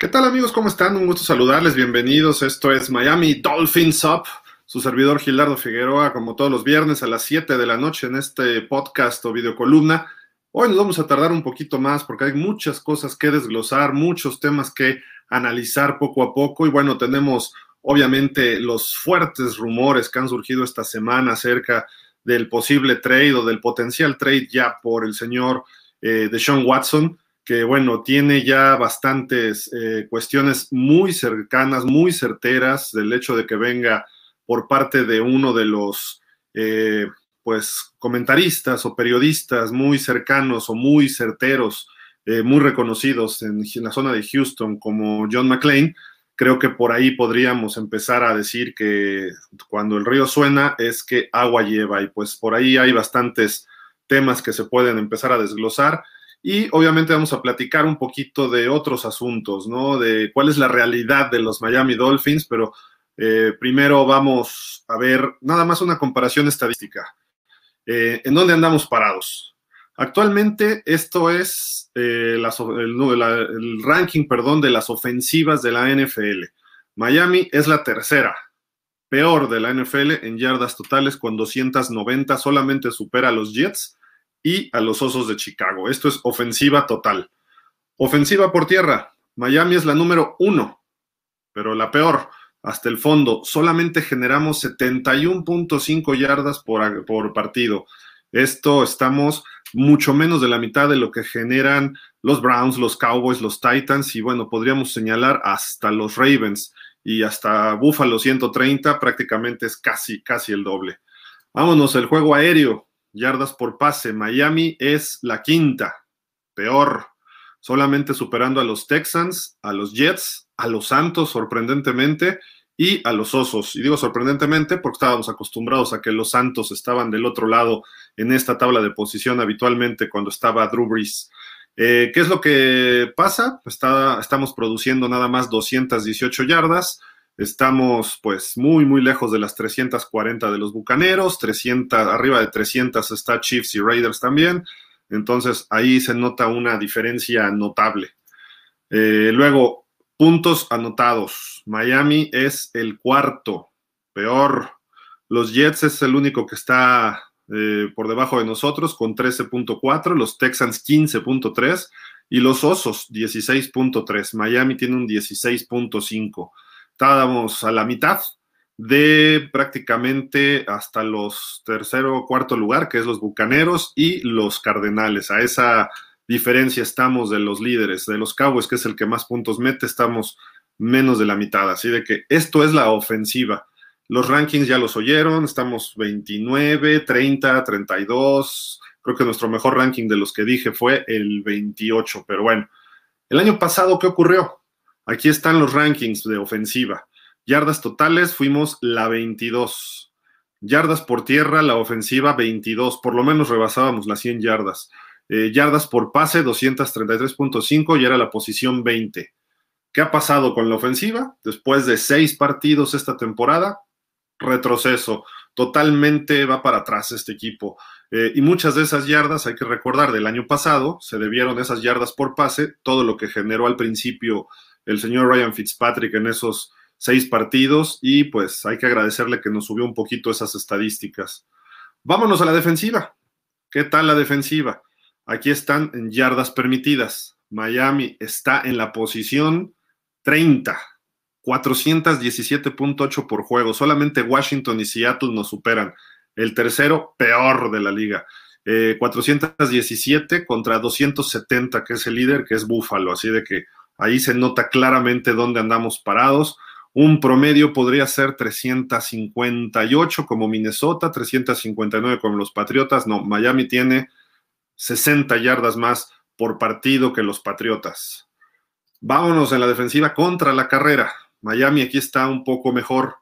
¿Qué tal amigos? ¿Cómo están? Un gusto saludarles. Bienvenidos. Esto es Miami Dolphins Up. Su servidor Gilardo Figueroa, como todos los viernes a las 7 de la noche en este podcast o videocolumna. Hoy nos vamos a tardar un poquito más porque hay muchas cosas que desglosar, muchos temas que analizar poco a poco. Y bueno, tenemos obviamente los fuertes rumores que han surgido esta semana acerca del posible trade o del potencial trade ya por el señor eh, de Sean Watson que bueno, tiene ya bastantes eh, cuestiones muy cercanas, muy certeras del hecho de que venga por parte de uno de los eh, pues comentaristas o periodistas muy cercanos o muy certeros, eh, muy reconocidos en, en, la zona de Houston como John McClain. Creo que por ahí podríamos empezar a decir que cuando el río suena es que agua lleva y pues por ahí hay bastantes temas que se pueden empezar a desglosar. Y obviamente vamos a platicar un poquito de otros asuntos, ¿no? De cuál es la realidad de los Miami Dolphins, pero eh, primero vamos a ver nada más una comparación estadística. Eh, ¿En dónde andamos parados? Actualmente esto es eh, el, el ranking, perdón, de las ofensivas de la NFL. Miami es la tercera, peor de la NFL en yardas totales con 290, solamente supera a los Jets y a los Osos de Chicago. Esto es ofensiva total. Ofensiva por tierra. Miami es la número uno, pero la peor. Hasta el fondo, solamente generamos 71.5 yardas por, por partido. Esto estamos mucho menos de la mitad de lo que generan los Browns, los Cowboys, los Titans y bueno, podríamos señalar hasta los Ravens y hasta Buffalo 130, prácticamente es casi, casi el doble. Vámonos, el juego aéreo yardas por pase. Miami es la quinta, peor, solamente superando a los Texans, a los Jets, a los Santos, sorprendentemente, y a los Osos. Y digo sorprendentemente porque estábamos acostumbrados a que los Santos estaban del otro lado en esta tabla de posición habitualmente cuando estaba Drew Brees. Eh, ¿Qué es lo que pasa? Estamos produciendo nada más 218 yardas Estamos pues muy, muy lejos de las 340 de los Bucaneros, 300, arriba de 300 está Chiefs y Raiders también. Entonces ahí se nota una diferencia notable. Eh, luego, puntos anotados. Miami es el cuarto, peor. Los Jets es el único que está eh, por debajo de nosotros con 13.4, los Texans 15.3 y los Osos 16.3. Miami tiene un 16.5 estábamos a la mitad de prácticamente hasta los tercero o cuarto lugar, que es los Bucaneros y los Cardenales. A esa diferencia estamos de los líderes, de los Cowboys, que es el que más puntos mete, estamos menos de la mitad. Así de que esto es la ofensiva. Los rankings ya los oyeron, estamos 29, 30, 32. Creo que nuestro mejor ranking de los que dije fue el 28, pero bueno. El año pasado, ¿qué ocurrió? Aquí están los rankings de ofensiva. Yardas totales fuimos la 22. Yardas por tierra, la ofensiva 22. Por lo menos rebasábamos las 100 yardas. Eh, yardas por pase 233.5 y era la posición 20. ¿Qué ha pasado con la ofensiva? Después de seis partidos esta temporada, retroceso. Totalmente va para atrás este equipo. Eh, y muchas de esas yardas, hay que recordar, del año pasado, se debieron esas yardas por pase, todo lo que generó al principio el señor Ryan Fitzpatrick en esos seis partidos y pues hay que agradecerle que nos subió un poquito esas estadísticas. Vámonos a la defensiva. ¿Qué tal la defensiva? Aquí están en yardas permitidas. Miami está en la posición 30, 417.8 por juego. Solamente Washington y Seattle nos superan. El tercero, peor de la liga. 417 eh, contra 270, que es el líder, que es Buffalo. Así de que Ahí se nota claramente dónde andamos parados. Un promedio podría ser 358 como Minnesota, 359 como los Patriotas. No, Miami tiene 60 yardas más por partido que los Patriotas. Vámonos en la defensiva contra la carrera. Miami aquí está un poco mejor.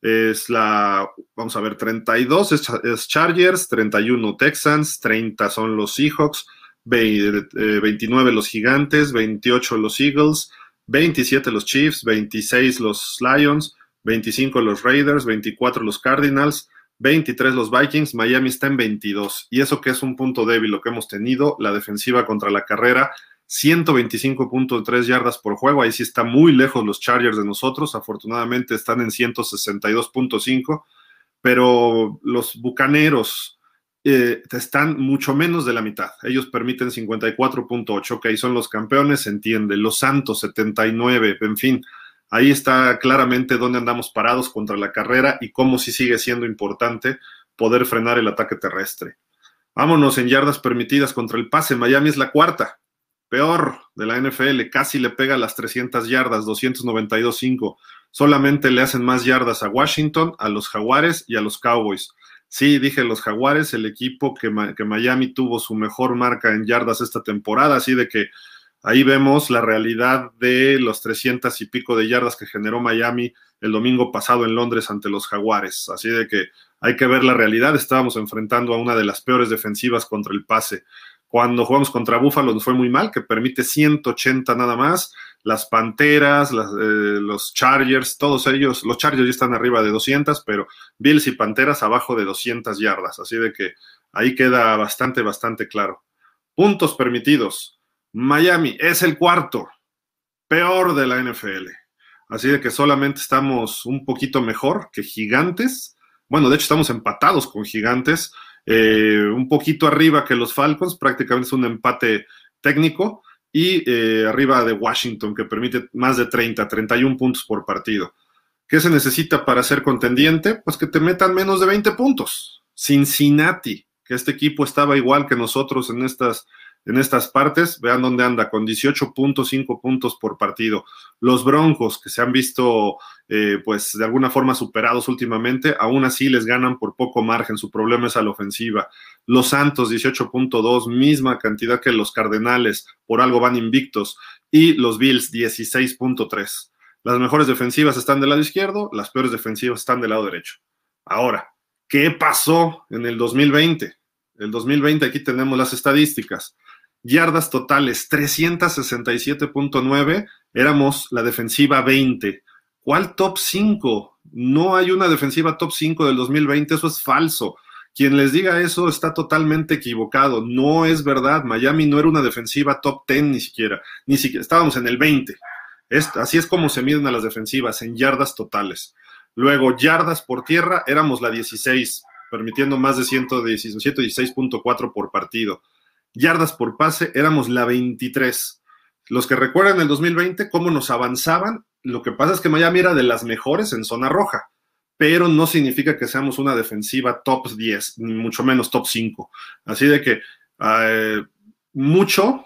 Es la, vamos a ver, 32 es, Chargers, 31 Texans, 30 son los Seahawks, 29 eh, los Gigantes, 28 los Eagles, 27 los Chiefs, 26 los Lions, 25 los Raiders, 24 los Cardinals, 23 los Vikings, Miami está en 22. Y eso que es un punto débil lo que hemos tenido, la defensiva contra la carrera 125.3 yardas por juego. Ahí sí está muy lejos los Chargers de nosotros. Afortunadamente están en 162.5, pero los Bucaneros eh, están mucho menos de la mitad. Ellos permiten 54.8. Ok, son los campeones, se entiende. Los Santos, 79. En fin, ahí está claramente dónde andamos parados contra la carrera y cómo sí sigue siendo importante poder frenar el ataque terrestre. Vámonos en yardas permitidas contra el pase. Miami es la cuarta, peor de la NFL. Casi le pega las 300 yardas, 292.5. Solamente le hacen más yardas a Washington, a los Jaguares y a los Cowboys. Sí, dije los Jaguares, el equipo que, que Miami tuvo su mejor marca en yardas esta temporada, así de que ahí vemos la realidad de los 300 y pico de yardas que generó Miami el domingo pasado en Londres ante los Jaguares. Así de que hay que ver la realidad. Estábamos enfrentando a una de las peores defensivas contra el pase. Cuando jugamos contra Buffalo nos fue muy mal, que permite 180 nada más. Las Panteras, eh, los Chargers, todos ellos, los Chargers ya están arriba de 200, pero Bills y Panteras abajo de 200 yardas. Así de que ahí queda bastante, bastante claro. Puntos permitidos. Miami es el cuarto, peor de la NFL. Así de que solamente estamos un poquito mejor que Gigantes bueno, de hecho estamos empatados con Gigantes, eh, un poquito arriba que los Falcons, prácticamente es un empate técnico, y eh, arriba de Washington, que permite más de 30, 31 puntos por partido. ¿Qué se necesita para ser contendiente? Pues que te metan menos de 20 puntos. Cincinnati, que este equipo estaba igual que nosotros en estas en estas partes. Vean dónde anda, con 18.5 puntos por partido. Los Broncos, que se han visto, eh, pues, de alguna forma superados últimamente, aún así les ganan por poco margen. Su problema es a la ofensiva. Los Santos, 18.2, misma cantidad que los Cardenales, por algo van invictos. Y los Bills, 16.3. Las mejores defensivas están del lado izquierdo, las peores defensivas están del lado derecho. Ahora, ¿qué pasó en el 2020? El 2020 aquí tenemos las estadísticas yardas totales 367.9, éramos la defensiva 20. ¿Cuál top 5? No hay una defensiva top 5 del 2020, eso es falso. Quien les diga eso está totalmente equivocado. No es verdad. Miami no era una defensiva top 10 ni siquiera. Ni siquiera estábamos en el 20. así es como se miden a las defensivas, en yardas totales. Luego, yardas por tierra, éramos la 16, permitiendo más de 116.4 por partido yardas por pase, éramos la 23. Los que recuerdan el 2020, cómo nos avanzaban, lo que pasa es que Miami era de las mejores en zona roja, pero no significa que seamos una defensiva top 10, ni mucho menos top 5. Así de que eh, mucho,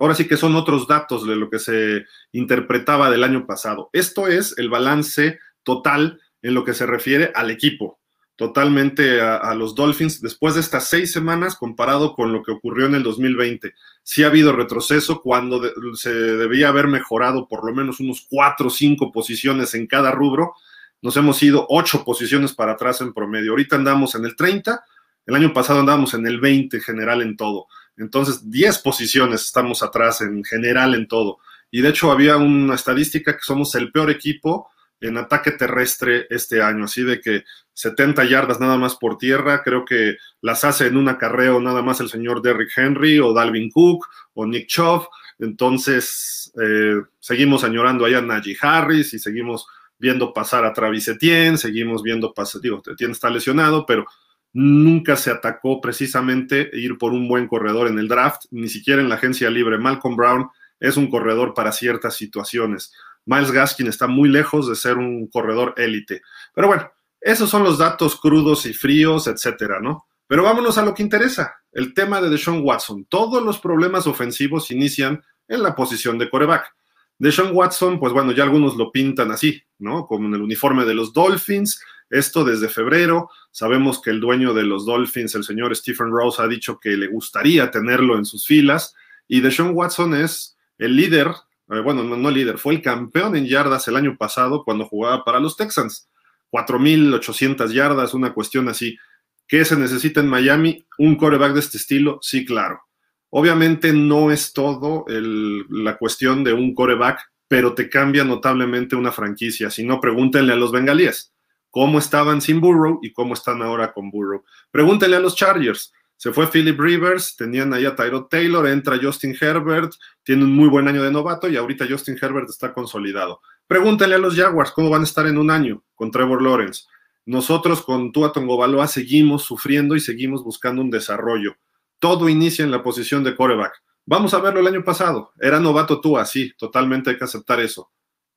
ahora sí que son otros datos de lo que se interpretaba del año pasado. Esto es el balance total en lo que se refiere al equipo totalmente a, los Dolphins después de estas seis semanas comparado con lo que ocurrió en el 2020. Sí ha habido retroceso cuando se debía haber mejorado por lo menos unos cuatro o cinco posiciones en cada rubro. Nos hemos ido ocho posiciones para atrás en promedio. Ahorita andamos en el 30, el año pasado andábamos en el 20 general en todo. Entonces, 10 posiciones estamos atrás en general en todo. Y de hecho había una estadística que somos el peor equipo en ataque terrestre este año, así de que 70 yardas nada más por tierra, creo que las hace en un acarreo nada más el señor Derrick Henry o Dalvin Cook o Nick Chubb, entonces eh, seguimos añorando allá a Najee Harris y seguimos viendo pasar a Travis Etienne, seguimos viendo pasar, digo, Etienne está lesionado, pero nunca se atacó precisamente ir por un buen corredor en el draft, ni siquiera en la agencia libre. Malcolm Brown es un corredor para ciertas situaciones. Miles Gaskin está muy lejos de ser un corredor élite. Pero bueno, esos son los datos crudos y fríos, etcétera, ¿no? Pero vámonos a lo que interesa, el tema de Deshaun Watson. Todos los problemas ofensivos inician en la posición de coreback. Deshaun Watson, pues bueno, ya algunos lo pintan así, ¿no? Como en el uniforme de los Dolphins. Esto desde febrero. Sabemos que el dueño de los Dolphins, el señor Stephen Rose, ha dicho que le gustaría tenerlo en sus filas. Y Deshaun Watson es el líder bueno, no, líder, fue el campeón en yardas el año pasado cuando jugaba para los Texans. 4.800 yardas, una cuestión así. ¿Qué se necesita en Miami? ¿Un coreback de este estilo? Sí, claro. Obviamente no es todo la cuestión de un coreback, pero te cambia notablemente una franquicia. Si no, pregúntenle a los bengalíes cómo estaban sin Burrow y cómo están ahora con Burrow. Pregúntenle a los Chargers Se fue Philip Rivers, tenían ahí a Tyrod Taylor, entra Justin Herbert, tiene un muy buen año de novato y ahorita Justin Herbert está consolidado. Pregúntale a los Jaguars cómo van a estar en un año con Trevor Lawrence. Nosotros con Tua Tongobaloa seguimos sufriendo y seguimos buscando un desarrollo. Todo inicia en la posición de quarterback. Vamos a verlo el año pasado. Era novato Tua, sí, totalmente hay que aceptar eso.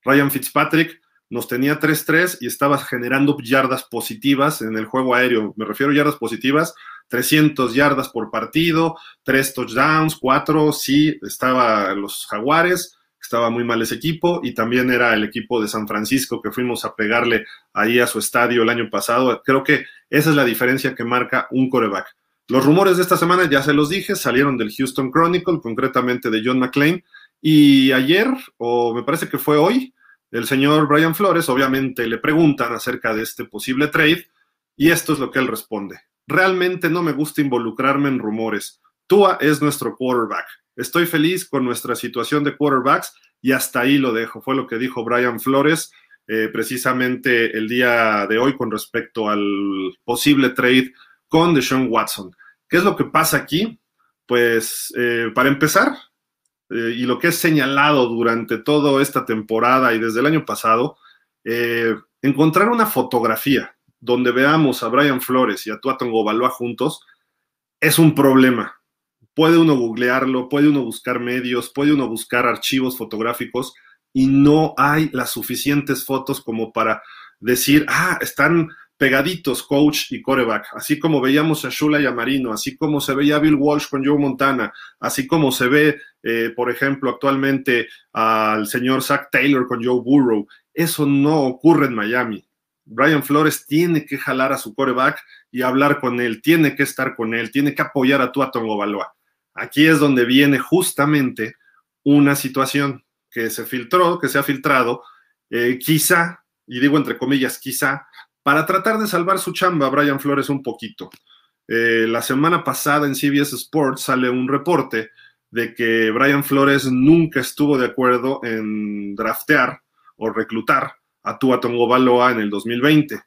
Ryan Fitzpatrick nos tenía 3-3 y estaba generando yardas positivas en el juego aéreo. Me refiero a yardas positivas 300 yardas por partido, 3 touchdowns, 4, sí, estaba los Jaguares, estaba muy mal ese equipo, y también era el equipo de San Francisco que fuimos a pegarle ahí a su estadio el año pasado. Creo que esa es la diferencia que marca un coreback. Los rumores de esta semana, ya se los dije, salieron del Houston Chronicle, concretamente de John McClain, y ayer, o me parece que fue hoy, el señor Brian Flores, obviamente le preguntan acerca de este posible trade, y esto es lo que él responde realmente no me gusta involucrarme en rumores. Tua es nuestro quarterback. Estoy feliz con nuestra situación de quarterbacks y hasta ahí lo dejo. Fue lo que dijo Brian Flores eh, precisamente el día de hoy con respecto al posible trade con Deshaun Watson. ¿Qué es lo que pasa aquí? Pues eh, para empezar, eh, y lo que es señalado durante toda esta temporada y desde el año pasado, encontrar una fotografía donde veamos a Brian Flores y a Tuaton Gobaloa juntos, es un problema. Puede uno googlearlo, puede uno buscar medios, puede uno buscar archivos fotográficos y no hay las suficientes fotos como para decir, ah, están pegaditos coach y coreback, así como veíamos a Shula y a Marino, así como se veía Bill Walsh con Joe Montana, así como se ve, eh, por ejemplo, actualmente al señor Zach Taylor con Joe Burrow. Eso no ocurre en Miami. Brian Flores tiene que jalar a su coreback y hablar con él, tiene que estar con él, tiene que apoyar a Tua Baloa. Aquí es donde viene justamente una situación que se filtró, que se ha filtrado, eh, quizá, y digo entre comillas, quizá, para tratar de salvar su chamba Brian Flores un poquito. Eh, la semana pasada en CBS Sports sale un reporte de que Brian Flores nunca estuvo de acuerdo en draftear o reclutar a Tua Baloa en el 2020.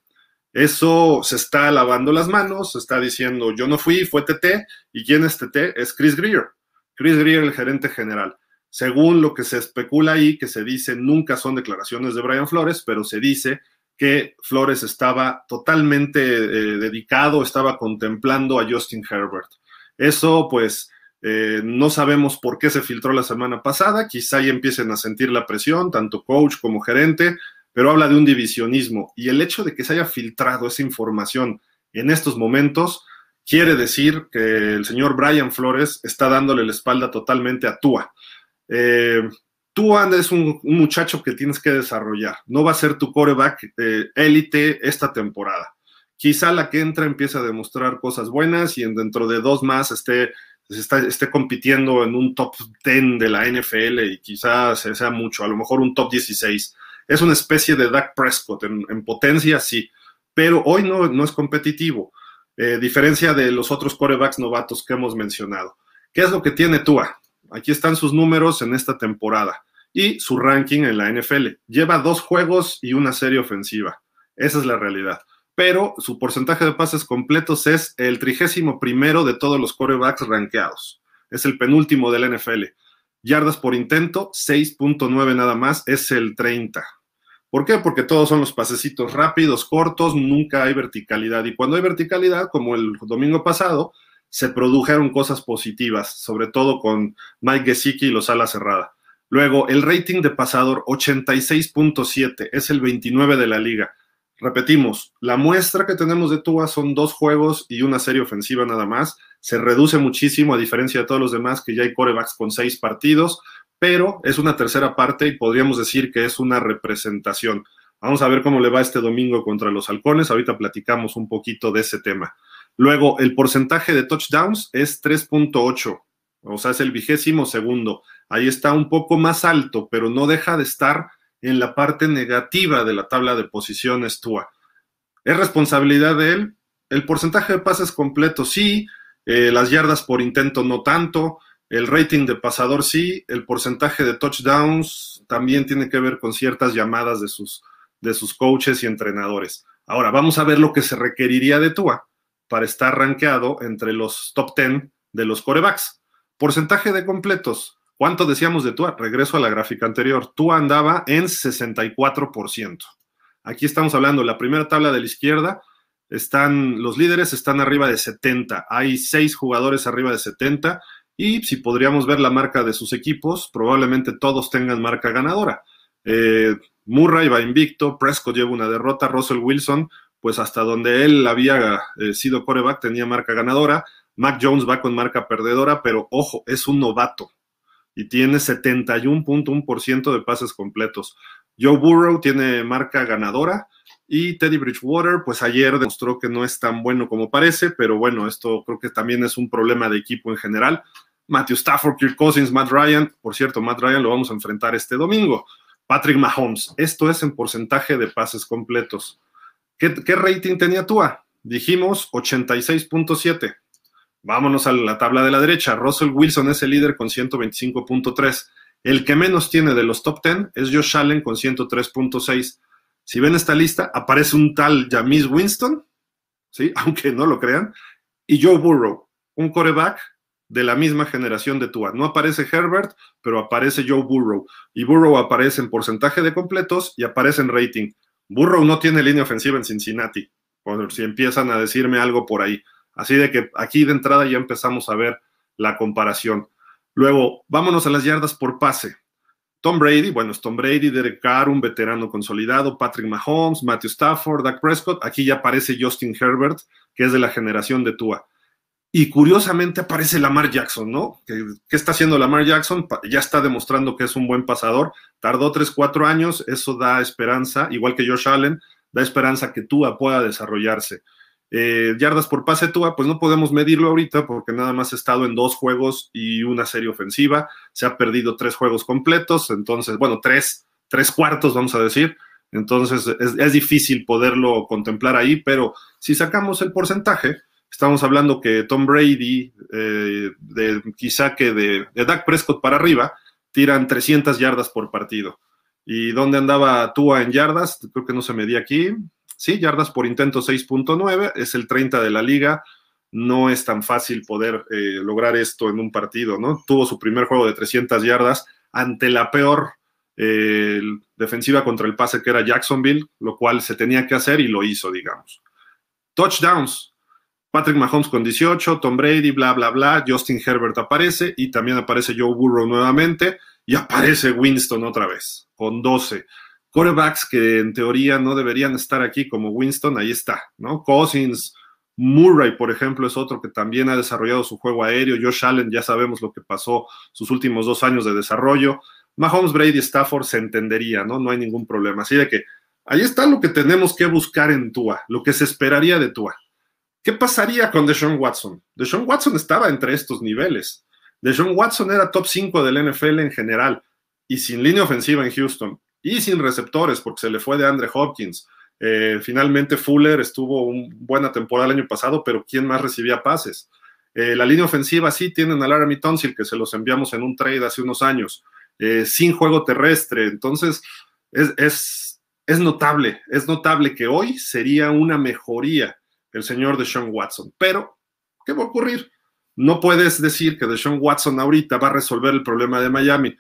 Eso se está lavando las manos, se está diciendo yo no fui, fue TT, y quién es TT es Chris Greer. Chris Greer, el gerente general. Según lo que se especula ahí, que se dice, nunca son declaraciones de Brian Flores, pero se dice que Flores estaba totalmente eh, dedicado, estaba contemplando a Justin Herbert. Eso, pues, eh, no sabemos por qué se filtró la semana pasada, quizá ya empiecen a sentir la presión, tanto coach como gerente, pero habla de un divisionismo y el hecho de que se haya filtrado esa información en estos momentos quiere decir que el señor Brian Flores está dándole la espalda totalmente a Tua. Eh, Tua es un, muchacho que tienes que desarrollar, no va a ser tu coreback eh, élite esta temporada. Quizá la que entra empiece a demostrar cosas buenas y dentro de dos más esté, esté compitiendo en un top 10 de la NFL y quizás sea mucho, a lo mejor un top 16 es una especie de Dak Prescott en, potencia, sí, pero hoy no, no es competitivo, eh, diferencia de los otros corebacks novatos que hemos mencionado. ¿Qué es lo que tiene Tua? Aquí están sus números en esta temporada y su ranking en la NFL. Lleva dos juegos y una serie ofensiva. Esa es la realidad. Pero su porcentaje de pases completos es el trigésimo primero de todos los corebacks rankeados. Es el penúltimo de la NFL. Yardas por intento, 6.9 nada más, es el 30. ¿Por qué? Porque todos son los pasecitos rápidos, cortos, nunca hay verticalidad. Y cuando hay verticalidad, como el domingo pasado, se produjeron cosas positivas, sobre todo con Mike Gesicki y los alas cerrada. Luego, el rating de pasador 86.7, es el 29 de la liga. Repetimos, la muestra que tenemos de Tua son dos juegos y una serie ofensiva nada más. Se reduce muchísimo a diferencia de todos los demás que ya hay corebacks con seis partidos pero es una tercera parte y podríamos decir que es una representación. Vamos a ver cómo le va este domingo contra los halcones. Ahorita platicamos un poquito de ese tema. Luego, el porcentaje de touchdowns es 3.8, o sea, es el vigésimo segundo. Ahí está un poco más alto, pero no deja de estar en la parte negativa de la tabla de posiciones TUA. ¿Es responsabilidad de él? El porcentaje de pases completo sí, eh, las yardas por intento no tanto, el rating de pasador sí, el porcentaje de touchdowns también tiene que ver con ciertas llamadas de sus, de sus coaches y entrenadores. Ahora, vamos a ver lo que se requeriría de Tua. para estar rankeado entre los top 10 de los corebacks. Porcentaje de completos. ¿Cuánto decíamos de Tua? Regreso a la gráfica anterior. Tua andaba en 64%. Aquí estamos hablando, la primera tabla de la izquierda, están los líderes están arriba de 70. Hay seis jugadores arriba de 70 y si podríamos ver la marca de sus equipos, probablemente todos tengan marca ganadora. Eh, Murray va invicto, Prescott lleva una derrota, Russell Wilson, pues hasta donde él había eh, sido coreback tenía marca ganadora. Mac Jones va con marca perdedora, pero ojo, es un novato y tiene 71.1% de pases completos. Joe Burrow tiene marca ganadora y Teddy Bridgewater, pues ayer demostró que no es tan bueno como parece, pero bueno, esto creo que también es un problema de equipo en general. Matthew Stafford, Kirk Cousins, Matt Ryan, por cierto, Matt Ryan lo vamos a enfrentar este domingo. Patrick Mahomes, esto es en porcentaje de pases completos. ¿Qué, rating tenía Tua? Dijimos 86.7. Vámonos a la tabla de la derecha. Russell Wilson es el líder con 125.3. El que menos tiene de los top 10 es Josh Allen con 103.6. Si ven esta lista, aparece un tal Jamis Winston, ¿sí? aunque no lo crean, y Joe Burrow, un coreback de la misma generación de Tua. No aparece Herbert, pero aparece Joe Burrow. Y Burrow aparece en porcentaje de completos y aparece en rating. Burrow no tiene línea ofensiva en Cincinnati, por si empiezan a decirme algo por ahí. Así de que aquí de entrada ya empezamos a ver la comparación. Luego, vámonos a las yardas por pase. Tom Brady, bueno, es Tom Brady, Derek Carr, un veterano consolidado, Patrick Mahomes, Matthew Stafford, Dak Prescott. Aquí ya aparece Justin Herbert, que es de la generación de Tua. Y curiosamente aparece Lamar Jackson, ¿no? ¿Qué, está haciendo Lamar Jackson? Ya está demostrando que es un buen pasador. Tardó 3, 4 años, eso da esperanza, igual que Josh Allen, da esperanza que Tua pueda desarrollarse. Eh, yardas por pase Tua, pues no podemos medirlo ahorita porque nada más ha estado en dos juegos y una serie ofensiva. Se ha perdido tres juegos completos, entonces, bueno, tres, tres cuartos, vamos a decir. Entonces es, difícil poderlo contemplar ahí, pero si sacamos el porcentaje, estamos hablando que Tom Brady, eh, quizá que de, de Dak Prescott para arriba, tiran 300 yardas por partido. ¿Y dónde andaba Tua en yardas? Creo que no se medía aquí. Sí, yardas por intento 6.9, es el 30 de la liga. No es tan fácil poder eh, lograr esto en un partido, ¿no? Tuvo su primer juego de 300 yardas ante la peor eh, defensiva contra el pase que era Jacksonville, lo cual se tenía que hacer y lo hizo, digamos. Touchdowns. Patrick Mahomes con 18, Tom Brady, bla, bla, bla. Justin Herbert aparece y también aparece Joe Burrow nuevamente y aparece Winston otra vez con 12 quarterbacks que en teoría no deberían estar aquí como Winston, ahí está, ¿no? Cousins, Murray, por ejemplo, es otro que también ha desarrollado su juego aéreo. Josh Allen, ya sabemos lo que pasó sus últimos dos años de desarrollo. Mahomes, Brady, Stafford se entendería, ¿no? No hay ningún problema. Así de que ahí está lo que tenemos que buscar en Tua, lo que se esperaría de Tua. ¿Qué pasaría con Deshaun Watson? Deshaun Watson estaba entre estos niveles. Deshaun Watson era top 5 del NFL en general y sin línea ofensiva en Houston y sin receptores porque se le fue de Andre Hopkins. Eh, finalmente Fuller estuvo una buena temporada el año pasado, pero ¿quién más recibía pases? Eh, la línea ofensiva sí tienen a Laramie Tonsil, que se los enviamos en un trade hace unos años, eh, sin juego terrestre. Entonces, es, es, es, notable, es notable que hoy sería una mejoría el señor de Sean Watson. Pero, ¿qué va a ocurrir? No puedes decir que Deshaun Watson ahorita va a resolver el problema de Miami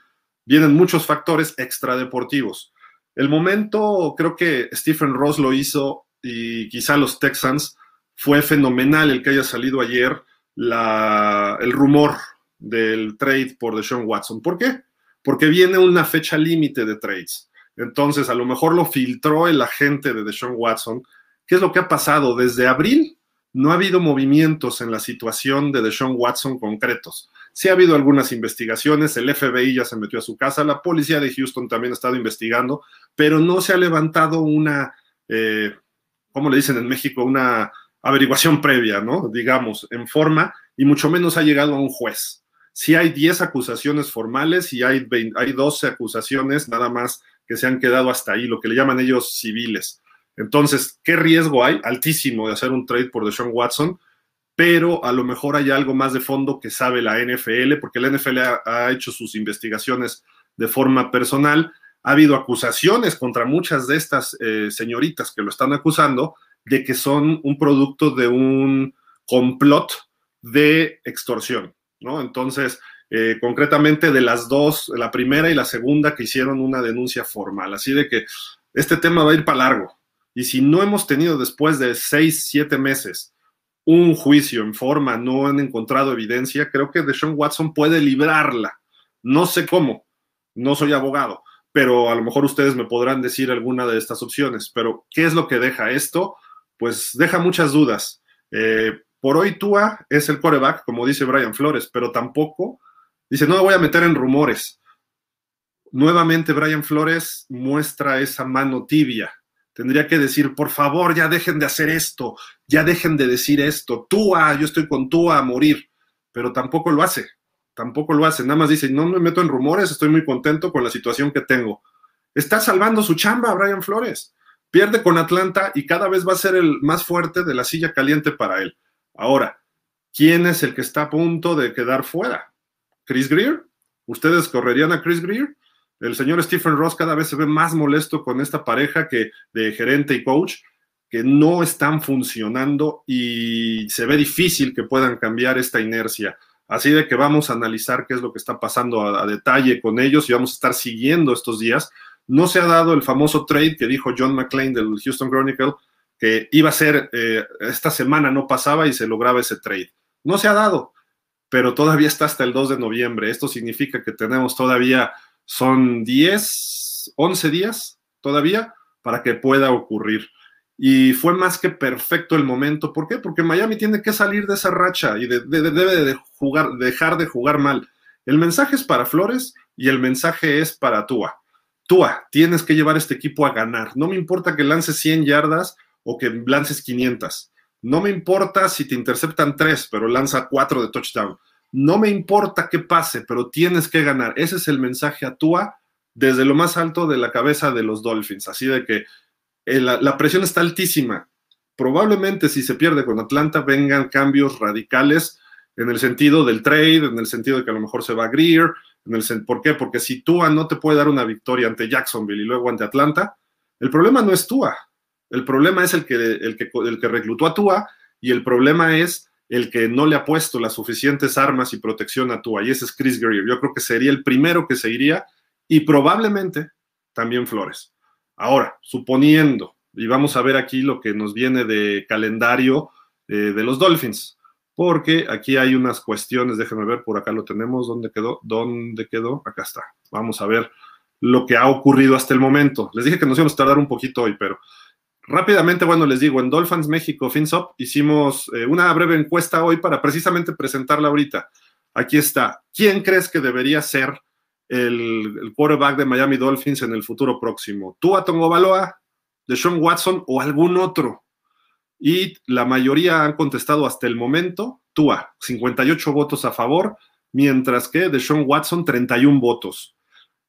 vienen muchos factores extradeportivos. El momento, creo que Stephen Ross lo hizo y quizá los Texans, fue fenomenal el que haya salido ayer la, el rumor del trade por Deshaun Watson. ¿Por qué? Porque viene una fecha límite de trades. Entonces, a lo mejor lo filtró el agente de Deshaun Watson. ¿Qué es lo que ha pasado? Desde abril no ha habido movimientos en la situación de Deshaun Watson concretos. Sí ha habido algunas investigaciones, el FBI ya se metió a su casa, la policía de Houston también ha estado investigando, pero no se ha levantado una, eh, ¿cómo le dicen en México? Una averiguación previa, ¿no? Digamos, en forma, y mucho menos ha llegado a un juez. Sí hay 10 acusaciones formales y hay, hay 12 acusaciones nada más que se han quedado hasta ahí, lo que le llaman ellos civiles. Entonces, ¿qué riesgo hay? Altísimo de hacer un trade por Deshaun Watson pero a lo mejor hay algo más de fondo que sabe la NFL, porque la NFL ha, hecho sus investigaciones de forma personal. Ha habido acusaciones contra muchas de estas eh, señoritas que lo están acusando de que son un producto de un complot de extorsión, ¿no? Entonces, eh, concretamente de las dos, la primera y la segunda que hicieron una denuncia formal. Así de que este tema va a ir para largo. Y si no hemos tenido después de seis, siete meses un juicio en forma, no han encontrado evidencia, creo que Deshaun Watson puede librarla. No sé cómo, no soy abogado, pero a lo mejor ustedes me podrán decir alguna de estas opciones. Pero, ¿qué es lo que deja esto? Pues deja muchas dudas. Eh, por hoy Tua es el coreback, como dice Brian Flores, pero tampoco dice, no me voy a meter en rumores. Nuevamente Brian Flores muestra esa mano tibia tendría que decir, por favor, ya dejen de hacer esto, ya dejen de decir esto, Túa, yo estoy con Túa a morir, pero tampoco lo hace, tampoco lo hace, nada más dice, no me meto en rumores, estoy muy contento con la situación que tengo. Está salvando su chamba, Brian Flores. Pierde con Atlanta y cada vez va a ser el más fuerte de la silla caliente para él. Ahora, ¿quién es el que está a punto de quedar fuera? ¿Chris Greer? ¿Ustedes correrían a Chris Greer? El señor Stephen Ross cada vez se ve más molesto con esta pareja que de gerente y coach que no están funcionando y se ve difícil que puedan cambiar esta inercia. Así de que vamos a analizar qué es lo que está pasando a, detalle con ellos y vamos a estar siguiendo estos días. No se ha dado el famoso trade que dijo John McClain del Houston Chronicle que iba a ser eh, esta semana, no pasaba y se lograba ese trade. No se ha dado, pero todavía está hasta el 2 de noviembre. Esto significa que tenemos todavía son 10, 11 días todavía para que pueda ocurrir. Y fue más que perfecto el momento. ¿Por qué? Porque Miami tiene que salir de esa racha y debe dejar de jugar mal. El mensaje es para Flores y el mensaje es para Tua. Tua, tienes que llevar este equipo a ganar. No me importa que lances 100 yardas o que lances 500. No me importa si te interceptan 3, pero lanza 4 de touchdown no me importa qué pase, pero tienes que ganar. Ese es el mensaje a Tua desde lo más alto de la cabeza de los Dolphins. Así de que eh, la, presión está altísima. Probablemente si se pierde con Atlanta vengan cambios radicales en el sentido del trade, en el sentido de que a lo mejor se va a Greer. ¿Por qué? Porque si Tua no te puede dar una victoria ante Jacksonville y luego ante Atlanta, el problema no es Tua. El problema es el que, el que, el que reclutó a Tua y el problema es el que no le ha puesto las suficientes armas y protección a Tua, y ese es Chris Greer. Yo creo que sería el primero que se iría y probablemente también Flores. Ahora, suponiendo, y vamos a ver aquí lo que nos viene de calendario eh, de los Dolphins, porque aquí hay unas cuestiones, déjenme ver, por acá lo tenemos, ¿dónde quedó? ¿Dónde quedó? Acá está. Vamos a ver lo que ha ocurrido hasta el momento. Les dije que nos íbamos a tardar un poquito hoy, pero Rápidamente, bueno, les digo, en Dolphins México FinSop hicimos eh, una breve encuesta hoy para precisamente presentarla ahorita. Aquí está. ¿Quién crees que debería ser el, quarterback de Miami Dolphins en el futuro próximo? ¿Tua Tongobaloa, Deshaun Watson o algún otro? Y la mayoría han contestado hasta el momento Tua, 58 votos a favor, mientras que Deshaun Watson, 31 votos.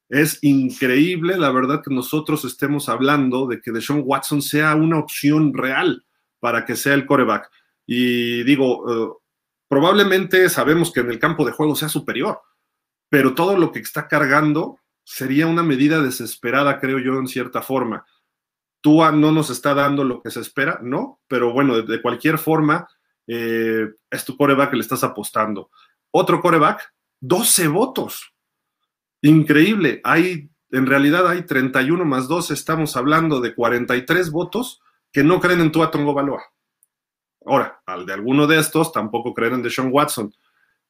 Es increíble, la verdad, que nosotros estemos hablando de que Deshaun Watson sea una opción real para que sea el coreback. Y digo, eh, probablemente sabemos que en el campo de juego sea superior, pero todo lo que está cargando sería una medida desesperada, creo yo, en cierta forma. Tua no nos está dando lo que se espera, ¿no? Pero bueno, de, cualquier forma, eh, es tu coreback que le estás apostando. Otro coreback, 12 votos. Increíble, hay, en realidad hay 31 más 2, estamos hablando de 43 votos que no creen en Tua Tongo Baloa. Ahora, al de alguno de estos tampoco creen en Deshaun Watson.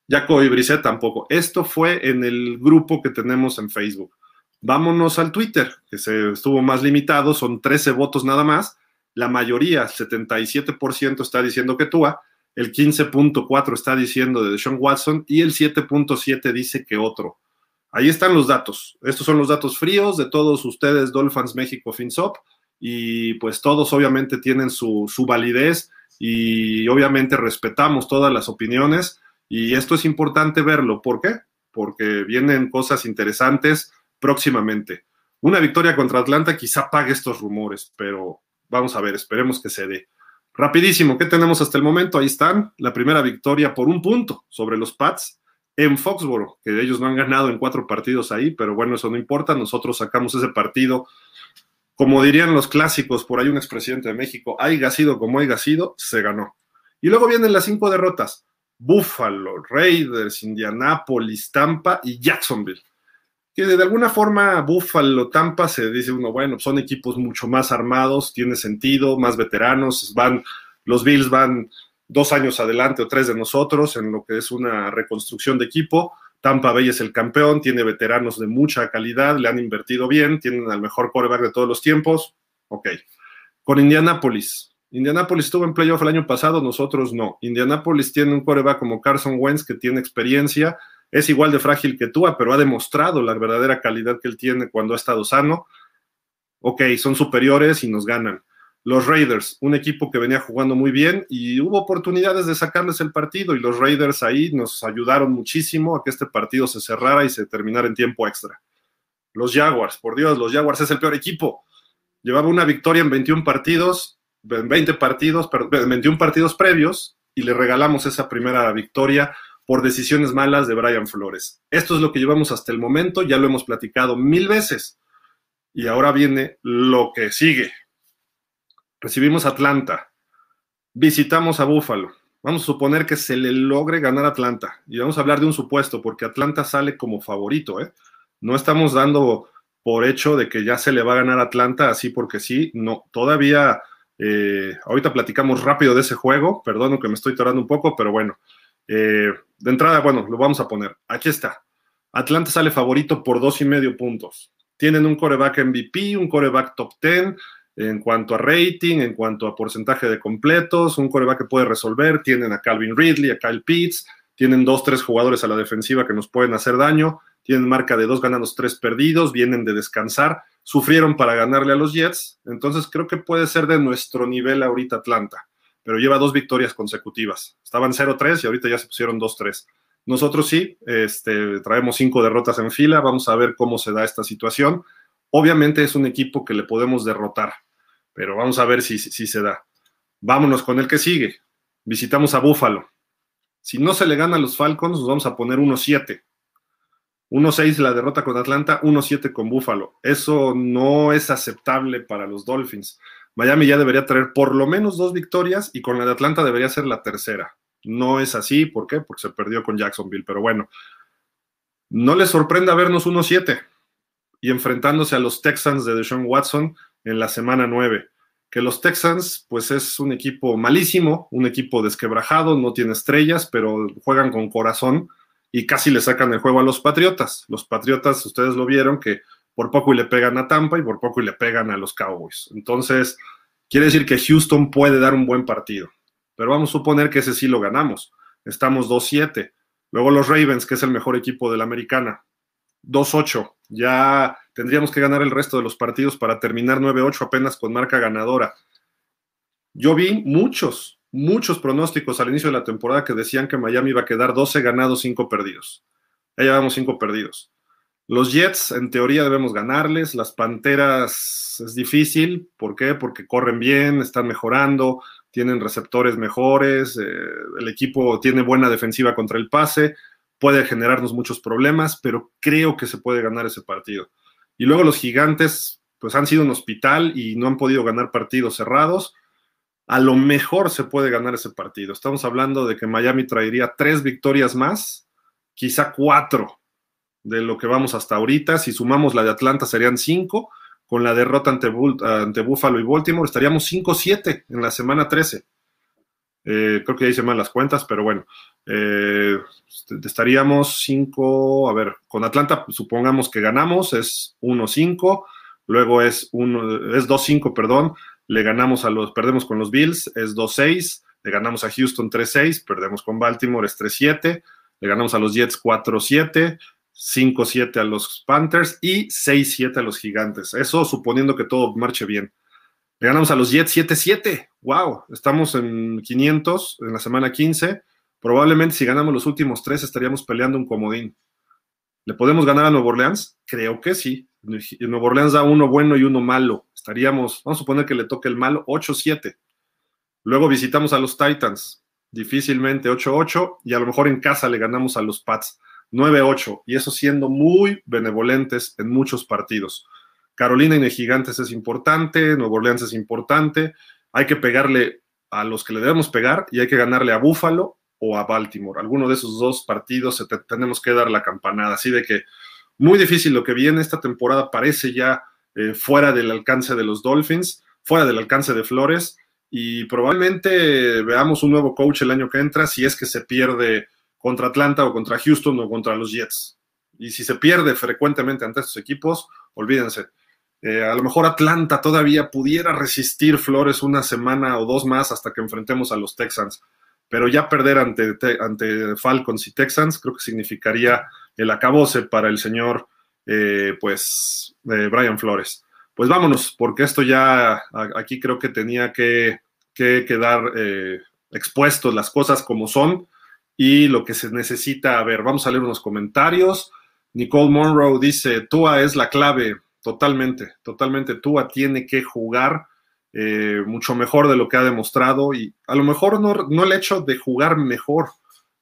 Jaco y Brissett tampoco. Esto fue en el grupo que tenemos en Facebook. Vámonos al Twitter, que se estuvo más limitado, son 13 votos nada más. La mayoría, 77% está diciendo que Tua, el 15.4 está diciendo de Deshaun Watson y el 7.7 dice que otro. Ahí están los datos. Estos son los datos fríos de todos ustedes, Dolphins México FinSop, y pues todos obviamente tienen su, su validez y obviamente respetamos todas las opiniones y esto es importante verlo. ¿Por qué? Porque vienen cosas interesantes próximamente. Una victoria contra Atlanta quizá pague estos rumores, pero vamos a ver, esperemos que se dé. Rapidísimo, ¿qué tenemos hasta el momento? Ahí están, la primera victoria por un punto sobre los Pats en Foxboro, que ellos no han ganado en cuatro partidos ahí, pero bueno, eso no importa, nosotros sacamos ese partido. Como dirían los clásicos, por ahí un expresidente de México, haya sido como haya sido, se ganó. Y luego vienen las cinco derrotas. Buffalo, Raiders, Indianapolis, Tampa y Jacksonville. Que de alguna forma Buffalo, Tampa se dice uno, bueno, son equipos mucho más armados, tiene sentido, más veteranos, van, los Bills van dos años adelante o tres de nosotros en lo que es una reconstrucción de equipo. Tampa Bay es el campeón, tiene veteranos de mucha calidad, le han invertido bien, tienen al mejor quarterback de todos los tiempos. Ok. Con Indianapolis. Indianapolis estuvo en playoff el año pasado, nosotros no. Indianapolis tiene un quarterback como Carson Wentz que tiene experiencia, es igual de frágil que Tua, pero ha demostrado la verdadera calidad que él tiene cuando ha estado sano. Ok, son superiores y nos ganan. Los Raiders, un equipo que venía jugando muy bien y hubo oportunidades de sacarles el partido y los Raiders ahí nos ayudaron muchísimo a que este partido se cerrara y se terminara en tiempo extra. Los Jaguars, por Dios, los Jaguars es el peor equipo. Llevaba una victoria en 21 partidos, en 20 partidos, en 21 partidos previos y le regalamos esa primera victoria por decisiones malas de Brian Flores. Esto es lo que llevamos hasta el momento, ya lo hemos platicado mil veces. Y ahora viene lo que sigue recibimos Atlanta, visitamos a Buffalo. Vamos a suponer que se le logre ganar Atlanta. Y vamos a hablar de un supuesto, porque Atlanta sale como favorito. ¿eh? No estamos dando por hecho de que ya se le va a ganar Atlanta así porque sí. No, todavía, eh, ahorita platicamos rápido de ese juego. Perdono que me estoy torando un poco, pero bueno. Eh, de entrada, bueno, lo vamos a poner. Aquí está. Atlanta sale favorito por dos y medio puntos. Tienen un coreback MVP, un coreback top 10, en cuanto a rating, en cuanto a porcentaje de completos, un coreback que puede resolver, tienen a Calvin Ridley, a Kyle Pitts, tienen dos, tres jugadores a la defensiva que nos pueden hacer daño, tienen marca de dos ganados, tres perdidos, vienen de descansar, sufrieron para ganarle a los Jets, entonces creo que puede ser de nuestro nivel ahorita Atlanta, pero lleva dos victorias consecutivas, estaban 0-3 y ahorita ya se pusieron 2-3. Nosotros sí, este, traemos cinco derrotas en fila, vamos a ver cómo se da esta situación. Obviamente es un equipo que le podemos derrotar, pero vamos a ver si, si, se da. Vámonos con el que sigue. Visitamos a Buffalo. Si no se le gana a los Falcons, nos vamos a poner 1-7. 1-6 la derrota con Atlanta, 1-7 con Buffalo. Eso no es aceptable para los Dolphins. Miami ya debería traer por lo menos dos victorias y con la de Atlanta debería ser la tercera. No es así, ¿por qué? Porque se perdió con Jacksonville, pero bueno. No les sorprenda vernos 1-7 y enfrentándose a los Texans de Deshaun Watson en la semana 9. Que los Texans, pues es un equipo malísimo, un equipo desquebrajado, no tiene estrellas, pero juegan con corazón y casi le sacan el juego a los Patriotas. Los Patriotas, ustedes lo vieron, que por poco y le pegan a Tampa y por poco y le pegan a los Cowboys. Entonces, quiere decir que Houston puede dar un buen partido. Pero vamos a suponer que ese sí lo ganamos. Estamos 2-7. Luego los Ravens, que es el mejor equipo de la americana, 2-8. Ya tendríamos que ganar el resto de los partidos para terminar 9-8 apenas con marca ganadora. Yo vi muchos, muchos pronósticos al inicio de la temporada que decían que Miami iba a quedar 12 ganados, 5 perdidos. Ya llevamos 5 perdidos. Los Jets, en teoría, debemos ganarles. Las Panteras es difícil. ¿Por qué? Porque corren bien, están mejorando, tienen receptores mejores, eh, el equipo tiene buena defensiva contra el pase puede generarnos muchos problemas, pero creo que se puede ganar ese partido. Y luego los gigantes, pues han sido un hospital y no han podido ganar partidos cerrados. A lo mejor se puede ganar ese partido. Estamos hablando de que Miami traería tres victorias más, quizá cuatro de lo que vamos hasta ahorita. Si sumamos la de Atlanta serían cinco. Con la derrota ante, ante Buffalo y Baltimore estaríamos 5-7 en la semana 13. Eh, creo que ya hice mal las cuentas, pero bueno, eh, estaríamos 5, a ver, con Atlanta supongamos que ganamos, es 1-5, luego es, es 2-5, perdón, le ganamos a los, perdemos con los Bills, es 2-6, le ganamos a Houston 3-6, perdemos con Baltimore, es 3-7, le ganamos a los Jets 4-7, 5-7 a los Panthers y 6-7 a los Gigantes. Eso suponiendo que todo marche bien. Le ganamos a los Jets 7-7. ¡Wow! Estamos en 500 en la semana 15. Probablemente si ganamos los últimos tres estaríamos peleando un comodín. ¿Le podemos ganar a Nuevo Orleans? Creo que sí. Nuevo Orleans da uno bueno y uno malo. Estaríamos, vamos a suponer que le toque el malo, 8-7. Luego visitamos a los Titans, difícilmente 8-8, y a lo mejor en casa le ganamos a los Pats, 9-8, y eso siendo muy benevolentes en muchos partidos. Carolina y Gigantes es importante, Nuevo Orleans es importante, hay que pegarle a los que le debemos pegar y hay que ganarle a Buffalo o a Baltimore. Alguno de esos dos partidos tenemos que dar la campanada. Así de que muy difícil lo que viene. Esta temporada parece ya eh, fuera del alcance de los Dolphins, fuera del alcance de Flores y probablemente veamos un nuevo coach el año que entra si es que se pierde contra Atlanta o contra Houston o contra los Jets. Y si se pierde frecuentemente ante estos equipos, olvídense. Eh, a lo mejor Atlanta todavía pudiera resistir Flores una semana o dos más hasta que enfrentemos a los Texans, pero ya perder ante, ante Falcons y Texans creo que significaría el acabose para el señor, eh, pues, eh, Brian Flores. Pues vámonos, porque esto ya aquí creo que tenía que, que quedar expuestos las cosas como son y lo que se necesita. A ver, vamos a leer unos comentarios. Nicole Monroe dice, Tua es la clave, totalmente, totalmente. Tua tiene que jugar eh, mucho mejor de lo que ha demostrado y a lo mejor no, no el hecho de jugar mejor,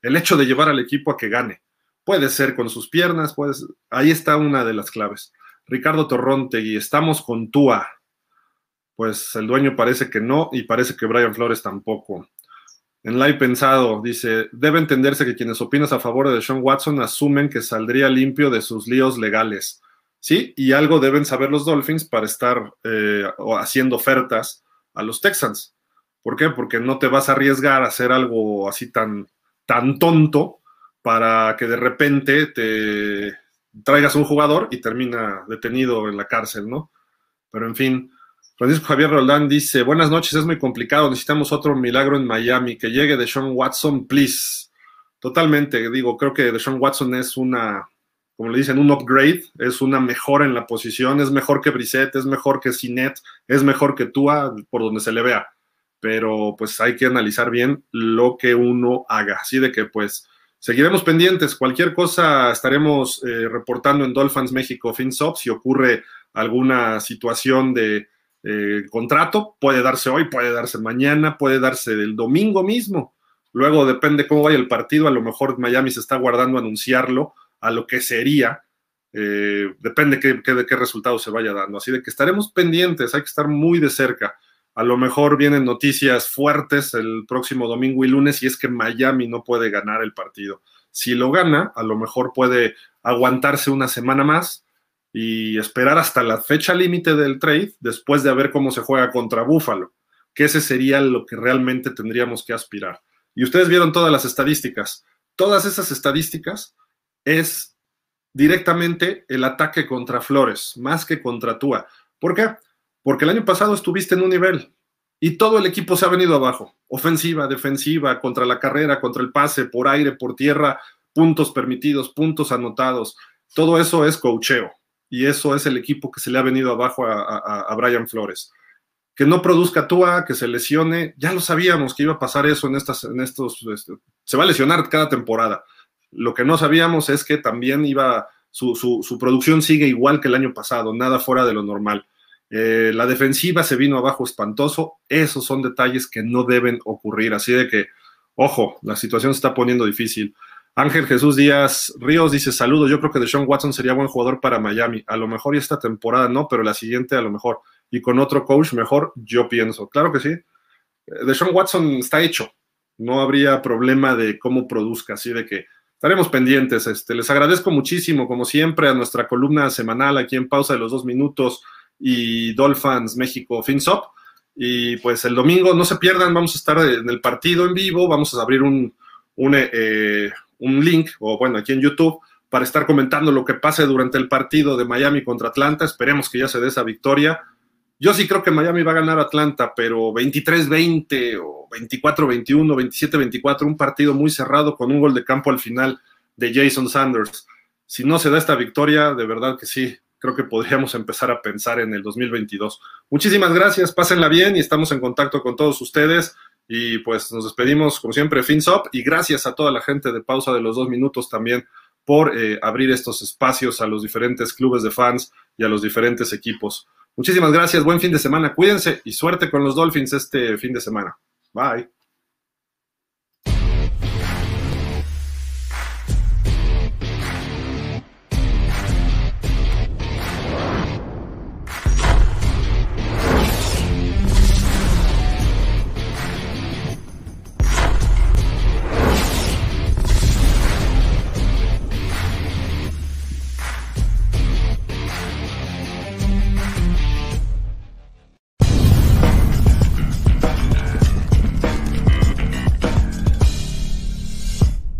el hecho de llevar al equipo a que gane. Puede ser con sus piernas, puede ahí está una de las claves. Ricardo Torronte, y estamos con Tua. Pues el dueño parece que no y parece que Brian Flores tampoco. En Live Pensado dice, debe entenderse que quienes opinan a favor de Sean Watson asumen que saldría limpio de sus líos legales. Sí, y algo deben saber los Dolphins para estar eh, haciendo ofertas a los Texans. ¿Por qué? Porque no te vas a arriesgar a hacer algo así tan, tan tonto para que de repente te traigas un jugador y termina detenido en la cárcel, ¿no? Pero en fin, Francisco Javier Roldán dice, buenas noches, es muy complicado, necesitamos otro milagro en Miami, que llegue de Sean Watson, please. Totalmente, digo, creo que Sean Watson es una, como le dicen, un upgrade, es una mejora en la posición, es mejor que Brissett, es mejor que Sinet, es mejor que Tua, por donde se le vea. Pero pues hay que analizar bien lo que uno haga. Así de que pues seguiremos pendientes. Cualquier cosa estaremos eh, reportando en Dolphins México FinSop si ocurre alguna situación de eh, contrato, puede darse hoy, puede darse mañana, puede darse el domingo mismo. Luego depende cómo vaya el partido, a lo mejor Miami se está guardando anunciarlo a lo que sería, eh, depende de qué resultado se vaya dando. Así de que estaremos pendientes, hay que estar muy de cerca. A lo mejor vienen noticias fuertes el próximo domingo y lunes y es que Miami no puede ganar el partido. Si lo gana, a lo mejor puede aguantarse una semana más y esperar hasta la fecha límite del trade después de ver cómo se juega contra Buffalo, que ese sería lo que realmente tendríamos que aspirar. Y ustedes vieron todas las estadísticas. Todas esas estadísticas es directamente el ataque contra Flores, más que contra Tua. ¿Por qué? Porque el año pasado estuviste en un nivel y todo el equipo se ha venido abajo. Ofensiva, defensiva, contra la carrera, contra el pase, por aire, por tierra, puntos permitidos, puntos anotados. Todo eso es cocheo y eso es el equipo que se le ha venido abajo a, Brian Flores. Que no produzca Tua, que se lesione, ya lo sabíamos que iba a pasar eso en, estas, en estos, este, se va a lesionar cada temporada. Lo que no sabíamos es que también iba, su, producción sigue igual que el año pasado, nada fuera de lo normal. Eh, la defensiva se vino abajo espantoso, esos son detalles que no deben ocurrir, así de que, ojo, la situación se está poniendo difícil. Ángel Jesús Díaz Ríos dice: Saludos, yo creo que Deshaun Watson sería buen jugador para Miami. A lo mejor esta temporada no, pero la siguiente a lo mejor. Y con otro coach mejor, yo pienso. Claro que sí. Deshaun Watson está hecho. No habría problema de cómo produzca, así de que estaremos pendientes. Este, les agradezco muchísimo, como siempre, a nuestra columna semanal aquí en Pausa de los Dos Minutos y Dolphins México FinSop. Y pues el domingo, no se pierdan, vamos a estar en el partido en vivo, vamos a abrir un, un eh, un link, o bueno, aquí en YouTube, para estar comentando lo que pase durante el partido de Miami contra Atlanta. Esperemos que ya se dé esa victoria. Yo sí creo que Miami va a ganar Atlanta, pero 23-20 o 24-21, 27-24, un partido muy cerrado con un gol de campo al final de Jason Sanders. Si no se da esta victoria, de verdad que sí, creo que podríamos empezar a pensar en el 2022. Muchísimas gracias, pásenla bien y estamos en contacto con todos ustedes. Y pues nos despedimos, como siempre, FinSop, y gracias a toda la gente de pausa de los dos minutos también por eh, abrir estos espacios a los diferentes clubes de fans y a los diferentes equipos. Muchísimas gracias, buen fin de semana, cuídense y suerte con los Dolphins este fin de semana. Bye.